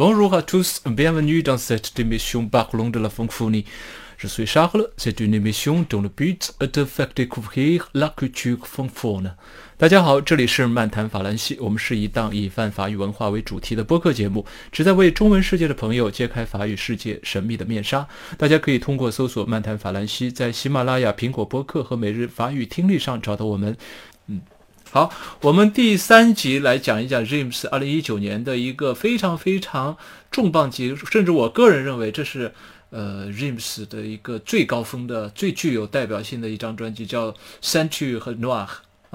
Bonjour à tous, bienvenue dans cette émission parlant de la francophonie. Je suis Charles, c'est une émission dont le but est de faire découvrir la culture francophone. 大家好，这里是漫谈法兰西，我们是一档以泛法语文化为主题的播客节目，旨在为中文世界的朋友揭开法语世界神秘的面纱。大家可以通过搜索“漫谈法兰西”在喜马拉雅、苹果播客和每日法语听力上找到我们。嗯。好，我们第三集来讲一讲 James 二零一九年的一个非常非常重磅级，甚至我个人认为这是呃 James 的一个最高峰的、最具有代表性的一张专辑，叫《Centu 和 Noir》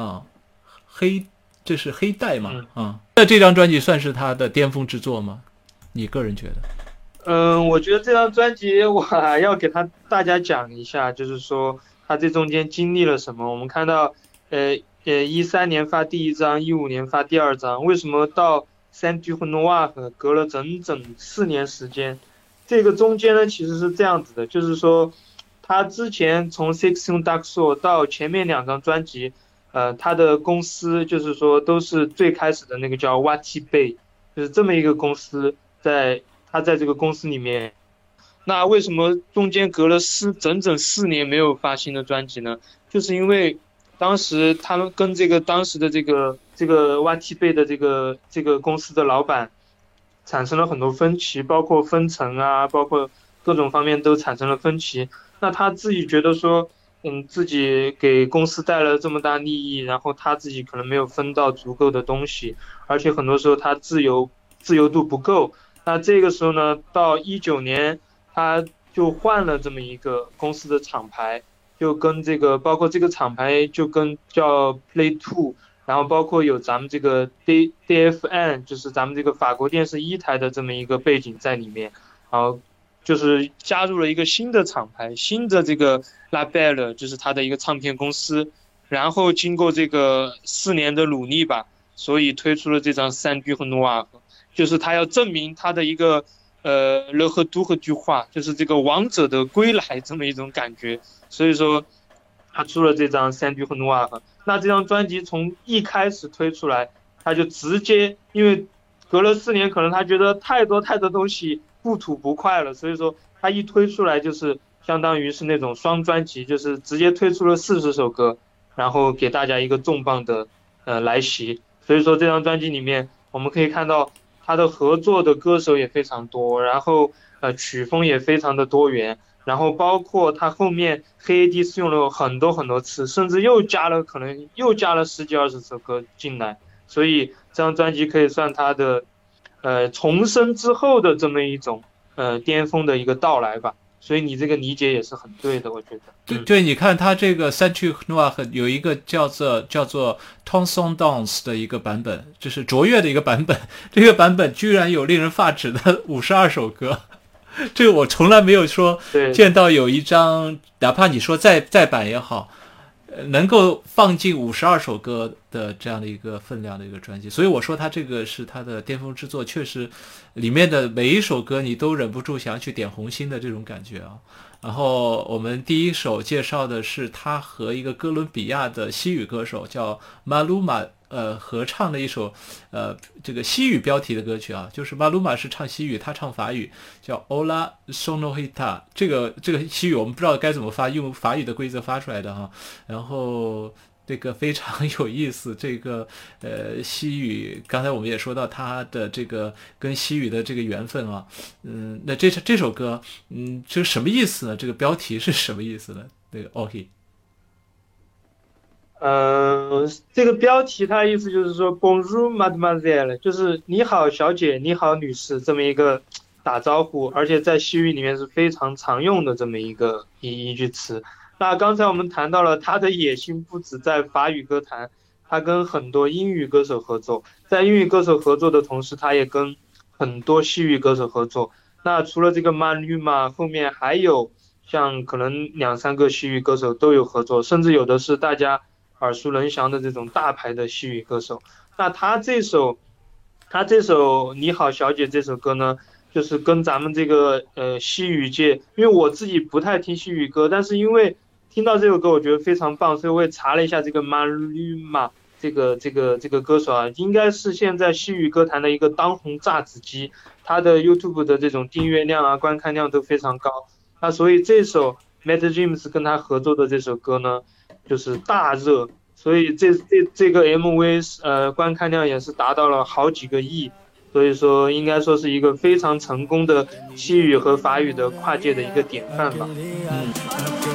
啊，黑，这是黑带嘛啊？那这张专辑算是他的巅峰之作吗？你个人觉得？嗯，我觉得这张专辑我还要给他大家讲一下，就是说他这中间经历了什么。我们看到，呃。呃，一三年发第一张，一五年发第二张，为什么到三 D 和 Noir 隔了整整四年时间？这个中间呢，其实是这样子的，就是说，他之前从 Sixteen Dark Soul 到前面两张专辑，呃，他的公司就是说都是最开始的那个叫 Watty Bay，就是这么一个公司，在他在这个公司里面，那为什么中间隔了四整整四年没有发新的专辑呢？就是因为。当时他们跟这个当时的这个这个 YT 贝的这个这个公司的老板产生了很多分歧，包括分成啊，包括各种方面都产生了分歧。那他自己觉得说，嗯，自己给公司带来了这么大利益，然后他自己可能没有分到足够的东西，而且很多时候他自由自由度不够。那这个时候呢，到一九年他就换了这么一个公司的厂牌。就跟这个，包括这个厂牌就跟叫 Play Two，然后包括有咱们这个 D DFN，就是咱们这个法国电视一台的这么一个背景在里面，然后就是加入了一个新的厂牌，新的这个 La Belle，就是他的一个唱片公司，然后经过这个四年的努力吧，所以推出了这张三 D 和 Noir，就是他要证明他的一个呃乐和都和句话，就是这个王者的归来这么一种感觉。所以说，他出了这张《三 D 和努瓦》那这张专辑从一开始推出来，他就直接因为隔了四年，可能他觉得太多太多东西不吐不快了，所以说他一推出来就是相当于是那种双专辑，就是直接推出了四十首歌，然后给大家一个重磅的呃来袭。所以说这张专辑里面我们可以看到他的合作的歌手也非常多，然后呃曲风也非常的多元。然后包括他后面黑 AD 是用了很多很多次，甚至又加了可能又加了十几二十首歌进来，所以这张专辑可以算他的，呃重生之后的这么一种呃巅峰的一个到来吧。所以你这个理解也是很对的，我觉得。对对，你看他这个三曲 Noir 有一个叫做叫做 t o n s o n Dance 的一个版本，就是卓越的一个版本，这个版本居然有令人发指的五十二首歌。这个我从来没有说见到有一张，哪怕你说再再版也好，能够放进五十二首歌的这样的一个分量的一个专辑，所以我说他这个是他的巅峰之作，确实里面的每一首歌你都忍不住想要去点红心的这种感觉啊。然后我们第一首介绍的是他和一个哥伦比亚的西语歌手叫马鲁马。呃，合唱的一首，呃，这个西语标题的歌曲啊，就是马鲁马是唱西语，他唱法语，叫 Ola Sonohita。这个这个西语我们不知道该怎么发，用法语的规则发出来的哈。然后这个非常有意思，这个呃西语，刚才我们也说到它的这个跟西语的这个缘分啊，嗯，那这这首歌，嗯，这什么意思呢？这个标题是什么意思呢？那个 OK。嗯，这个标题它意思就是说，Bonjour, Mademoiselle，就是你好，小姐，你好，女士，这么一个打招呼，而且在西域里面是非常常用的这么一个一一句词。那刚才我们谈到了他的野心不止在法语歌坛，他跟很多英语歌手合作，在英语歌手合作的同时，他也跟很多西域歌手合作。那除了这个 Maluma，后面还有像可能两三个西域歌手都有合作，甚至有的是大家。耳熟能详的这种大牌的西语歌手，那他这首，他这首你好小姐这首歌呢，就是跟咱们这个呃西语界，因为我自己不太听西语歌，但是因为听到这首歌，我觉得非常棒，所以我也查了一下这个 Maluma 这个这个这个歌手啊，应该是现在西语歌坛的一个当红炸子鸡，他的 YouTube 的这种订阅量啊、观看量都非常高。那所以这首 Matt James 跟他合作的这首歌呢，就是大热，所以这这这个 MV 是呃观看量也是达到了好几个亿，所以说应该说是一个非常成功的西语和法语的跨界的一个典范吧。嗯。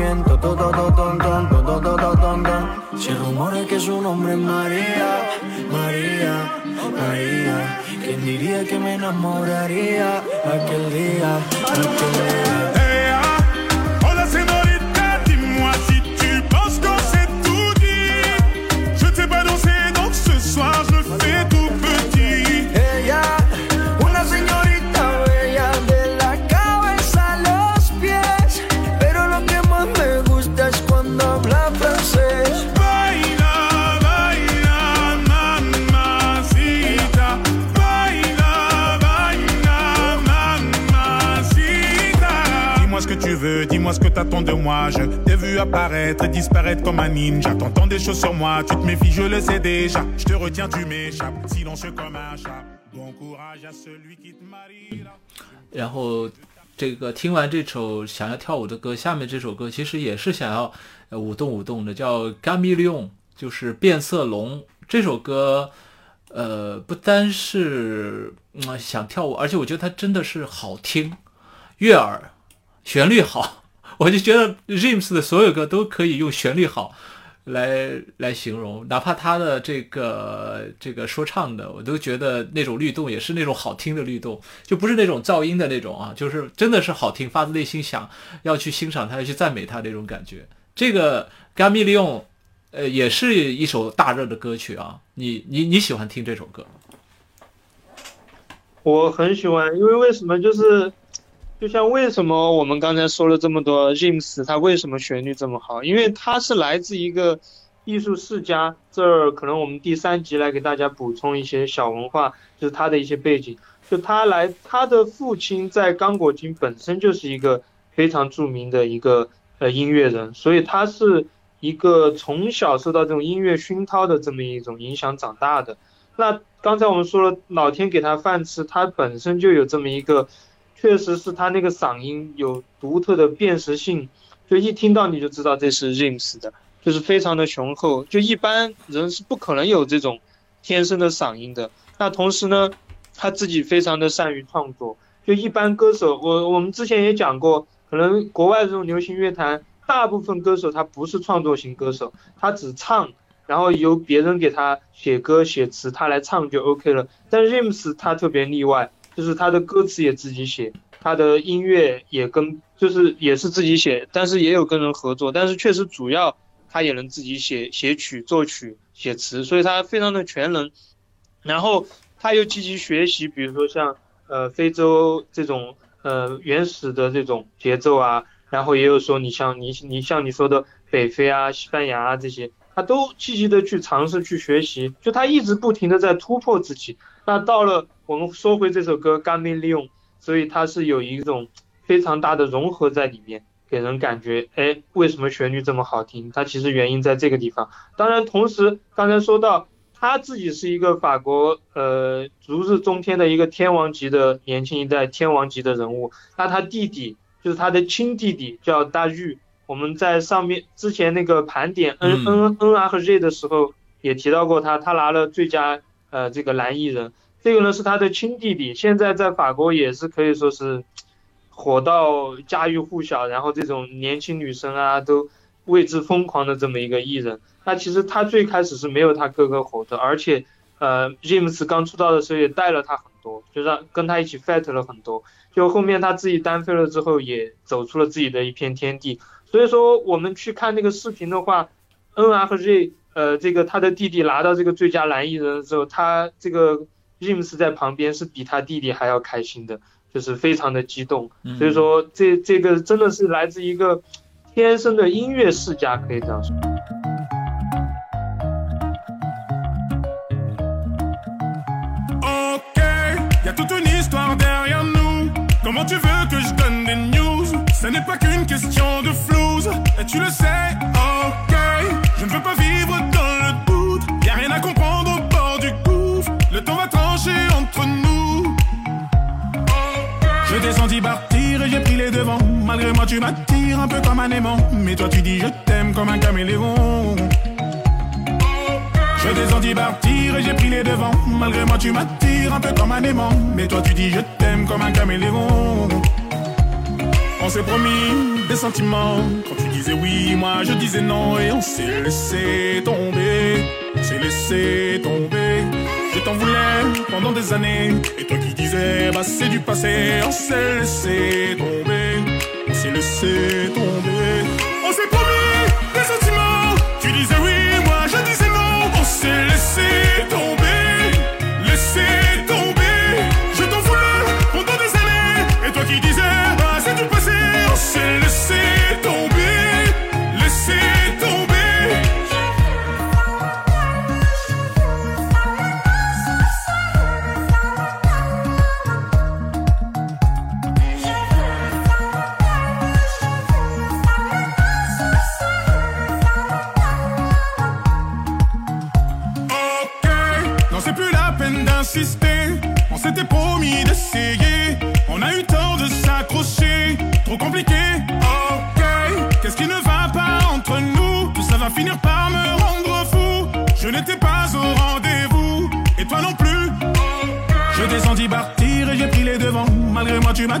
Se rumora que su nombre es María, María, María. ¿Quién diría que me enamoraría aquel día, aquel día? Apparaître et disparaître comme un ninja. T'entends des choses sur moi, tu te méfies, je le sais déjà. Je te retiens, tu m'échappes, silencieux comme un chat. Bon courage à celui qui te marie. 然后，这个听完这首想要跳舞的歌，下面这首歌其实也是想要舞动舞动的，叫《Gamilion》，就是变色龙。这首歌，呃，不单是嗯想跳舞，而且我觉得它真的是好听，悦耳。旋律好，我就觉得 James 的所有歌都可以用旋律好来来形容，哪怕他的这个这个说唱的，我都觉得那种律动也是那种好听的律动，就不是那种噪音的那种啊，就是真的是好听，发自内心想要去欣赏他，要去赞美他那种感觉。这个 g a m i l i o n 呃，也是一首大热的歌曲啊，你你你喜欢听这首歌？我很喜欢，因为为什么就是。就像为什么我们刚才说了这么多，James 他为什么旋律这么好？因为他是来自一个艺术世家。这儿可能我们第三集来给大家补充一些小文化，就是他的一些背景。就他来，他的父亲在刚果金本身就是一个非常著名的一个呃音乐人，所以他是一个从小受到这种音乐熏陶的这么一种影响长大的。那刚才我们说了，老天给他饭吃，他本身就有这么一个。确实是他那个嗓音有独特的辨识性，就一听到你就知道这是 James 的，就是非常的雄厚，就一般人是不可能有这种天生的嗓音的。那同时呢，他自己非常的善于创作，就一般歌手，我我们之前也讲过，可能国外这种流行乐坛，大部分歌手他不是创作型歌手，他只唱，然后由别人给他写歌写词，他来唱就 OK 了。但 James 他特别例外。就是他的歌词也自己写，他的音乐也跟就是也是自己写，但是也有跟人合作，但是确实主要他也能自己写写曲、作曲、写词，所以他非常的全能。然后他又积极学习，比如说像呃非洲这种呃原始的这种节奏啊，然后也有说你像你你像你说的北非啊、西班牙啊这些，他都积极的去尝试去学习，就他一直不停的在突破自己。那到了。我们说回这首歌《干冰利用》，所以它是有一种非常大的融合在里面，给人感觉，哎，为什么旋律这么好听？它其实原因在这个地方。当然，同时刚才说到他自己是一个法国呃如日中天的一个天王级的年轻一代天王级的人物。那他弟弟就是他的亲弟弟叫大玉。我们在上面之前那个盘点 N N N R 和 Z 的时候也提到过他，他拿了最佳。呃这个男艺人，这个呢是他的亲弟弟，现在在法国也是可以说是火到家喻户晓，然后这种年轻女生啊都为之疯狂的这么一个艺人。那其实他最开始是没有他哥哥火的，而且呃 James 刚出道的时候也带了他很多，就让跟他一起 fight 了很多。就后面他自己单飞了之后，也走出了自己的一片天地。所以说，我们去看那个视频的话，N R 和 J，呃，这个他的弟弟拿到这个最佳男艺人的时候，他这个 James 在旁边是比他弟弟还要开心的，就是非常的激动。所以说，这这个真的是来自一个天生的音乐世家，可以这样说。Comment t'ai senti partir et j'ai pris les devants Malgré moi tu m'attires un peu comme un aimant Mais toi tu dis je t'aime comme un caméléon je t'ai senti partir et j'ai pris les devants. Malgré moi, tu m'attires un peu comme un aimant. Mais toi, tu dis je t'aime comme un caméléon. On s'est promis des sentiments. Quand tu disais oui, moi je disais non. Et on s'est laissé tomber. On s'est laissé tomber. Je t'en voulais pendant des années. Et toi qui disais, bah c'est du passé. On s'est laissé tomber. On s'est laissé tomber. On s'est promis des sentiments. Tu disais oui, moi je disais non. On s'est laissé tomber, laissé tomber. Je t'en voulais pendant des années. Et toi qui disais,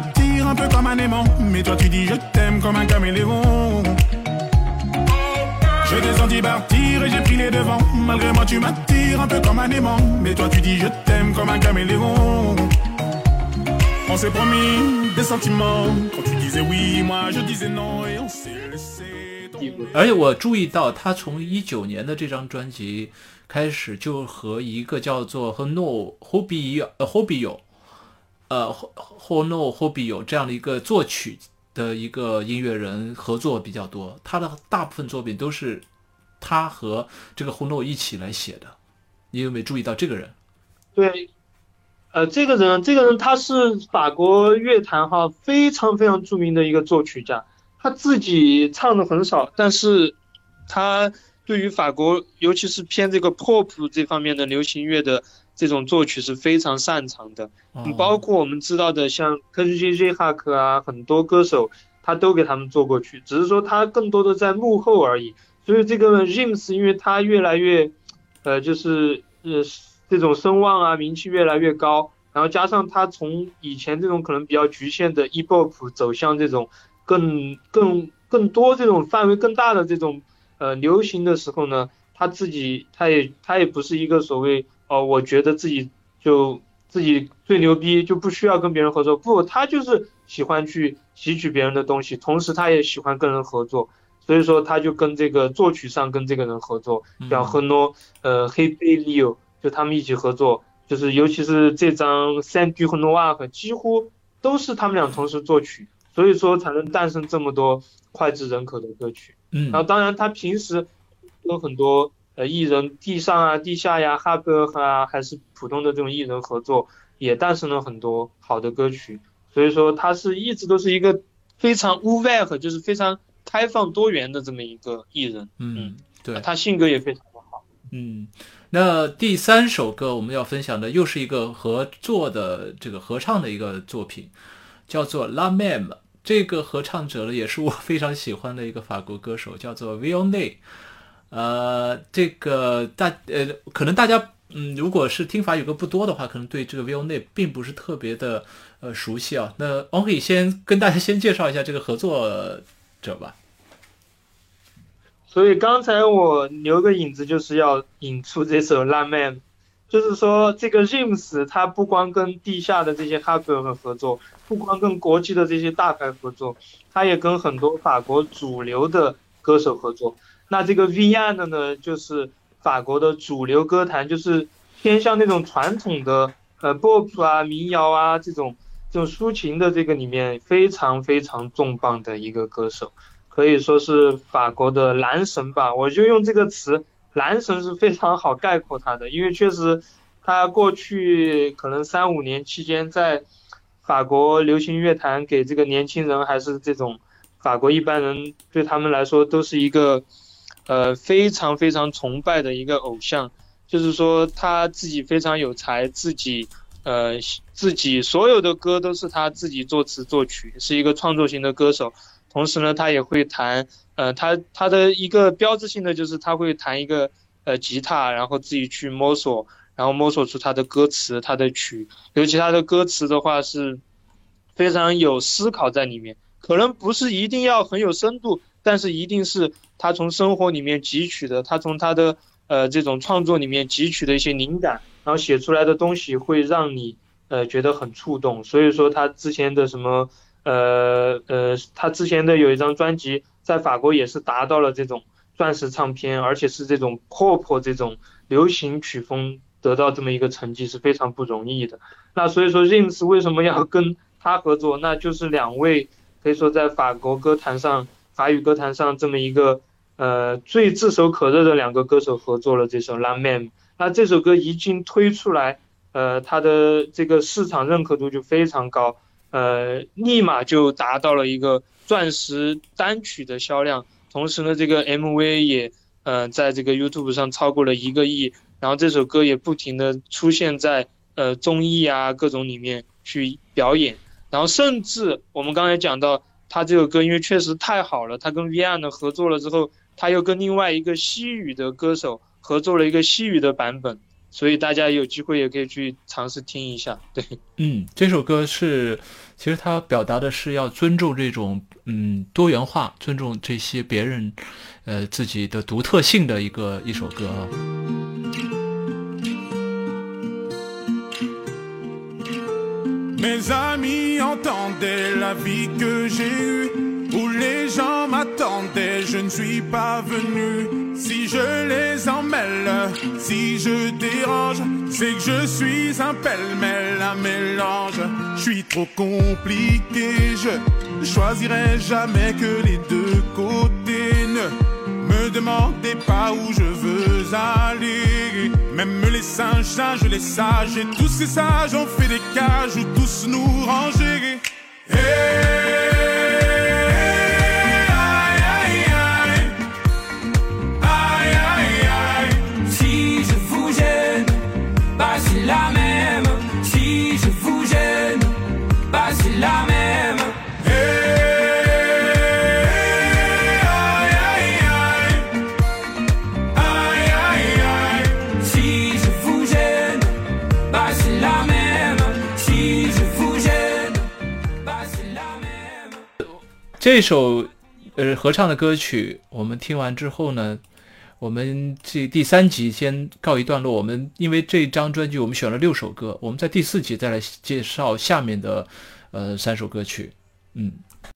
Malgré moi, tu m'attires un peu comme un aimant. Mais toi, tu dis je t'aime comme un caméléon. Je t'ai senti partir et j'ai pris les devants. Malgré moi, tu m'attires un peu comme un aimant. Mais toi, tu dis je t'aime comme un caméléon. On s'est promis des sentiments. Quand tu disais oui, moi je disais non. Et on s'est laissé tomber. 而且我注意到，他从一九年的这张专辑开始，就和一个叫做 Hono Hobby 呃 Hobby 有 呃 Hono Hobby 有这样的一个作曲的一个音乐人合作比较多。他的大部分作品都是他和这个 Hono 一起来写的。你有没有注意到这个人？对，呃，这个人，这个人他是法国乐坛哈非常非常著名的一个作曲家，他自己唱的很少，但是他对于法国，尤其是偏这个 pop 这方面的流行乐的这种作曲是非常擅长的。哦包括我们知道的像科西基 J 哈克啊，很多歌手他都给他们做过曲，只是说他更多的在幕后而已。所以这个 James，因为他越来越，呃，就是呃这种声望啊名气越来越高，然后加上他从以前这种可能比较局限的 E-pop 走向这种更更更多这种范围更大的这种呃流行的时候呢，他自己他也他也不是一个所谓哦，我觉得自己就自己最牛逼，就不需要跟别人合作。不，他就是喜欢去吸取别人的东西，同时他也喜欢跟人合作。所以说，他就跟这个作曲上跟这个人合作，像很多呃黑贝利奥，就他们一起合作，就是尤其是这张《三 D 和 Noah》几乎都是他们俩同时作曲，所以说才能诞生这么多脍炙人口的歌曲。嗯然后当然他平时跟很多呃艺人地上啊、地下呀、哈哥啊，还是普通的这种艺人合作，也诞生了很多好的歌曲。所以说他是一直都是一个非常 ouvert，就是非常开放多元的这么一个艺人。嗯，对，他性格也非常的好。嗯，那第三首歌我们要分享的又是一个合作的这个合唱的一个作品，叫做《La Même》。这个合唱者呢，也是我非常喜欢的一个法国歌手，叫做 v i o n n e 呃，这个大呃，可能大家嗯，如果是听法语歌不多的话，可能对这个 v o n e 并不是特别的呃熟悉啊。那我可以先跟大家先介绍一下这个合作者吧。所以刚才我留个影子，就是要引出这首《浪漫》，就是说这个 James 他不光跟地下的这些哈哥们合作，不光跟国际的这些大牌合作，他也跟很多法国主流的歌手合作。那这个 Vian 呢，就是法国的主流歌坛，就是偏向那种传统的呃 pop 啊、民谣啊这种这种抒情的这个里面非常非常重磅的一个歌手。可以说是法国的男神吧，我就用这个词“男神”是非常好概括他的，因为确实，他过去可能三五年期间在法国流行乐坛给这个年轻人还是这种法国一般人对他们来说都是一个呃非常非常崇拜的一个偶像，就是说他自己非常有才，自己呃自己所有的歌都是他自己作词作曲，是一个创作型的歌手。同时呢，他也会弹，呃，他他的一个标志性的就是他会弹一个呃吉他，然后自己去摸索，然后摸索出他的歌词、他的曲。尤其他的歌词的话是非常有思考在里面，可能不是一定要很有深度，但是一定是他从生活里面汲取的，他从他的呃这种创作里面汲取的一些灵感，然后写出来的东西会让你呃觉得很触动。所以说他之前的什么。呃呃，他之前的有一张专辑，在法国也是达到了这种钻石唱片，而且是这种 pop 这种流行曲风得到这么一个成绩是非常不容易的。那所以说 r i m s 为什么要跟他合作？那就是两位可以说在法国歌坛上、法语歌坛上这么一个呃最炙手可热的两个歌手合作了这首《La Man》。那这首歌一经推出来，呃，它的这个市场认可度就非常高。呃，立马就达到了一个钻石单曲的销量，同时呢，这个 MV 也呃在这个 YouTube 上超过了一个亿，然后这首歌也不停的出现在呃综艺啊各种里面去表演，然后甚至我们刚才讲到他这首歌，因为确实太好了，他跟 Vian 合作了之后，他又跟另外一个西语的歌手合作了一个西语的版本。所以大家有机会也可以去尝试听一下，对，嗯，这首歌是，其实他表达的是要尊重这种嗯多元化，尊重这些别人，呃自己的独特性的一个一首歌啊。Où les gens m'attendaient, je ne suis pas venu. Si je les emmêle, si je dérange, c'est que je suis un pêle-mêle, un mélange. Je suis trop compliqué, je choisirai jamais que les deux côtés. Ne me demandez pas où je veux aller. Même les singes, singes, les sages, et tous ces sages ont fait des cages où tous nous ranger. 这首呃合唱的歌曲，我们听完之后呢，我们这第三集先告一段落。我们因为这张专辑我们选了六首歌，我们在第四集再来介绍下面的呃三首歌曲。嗯，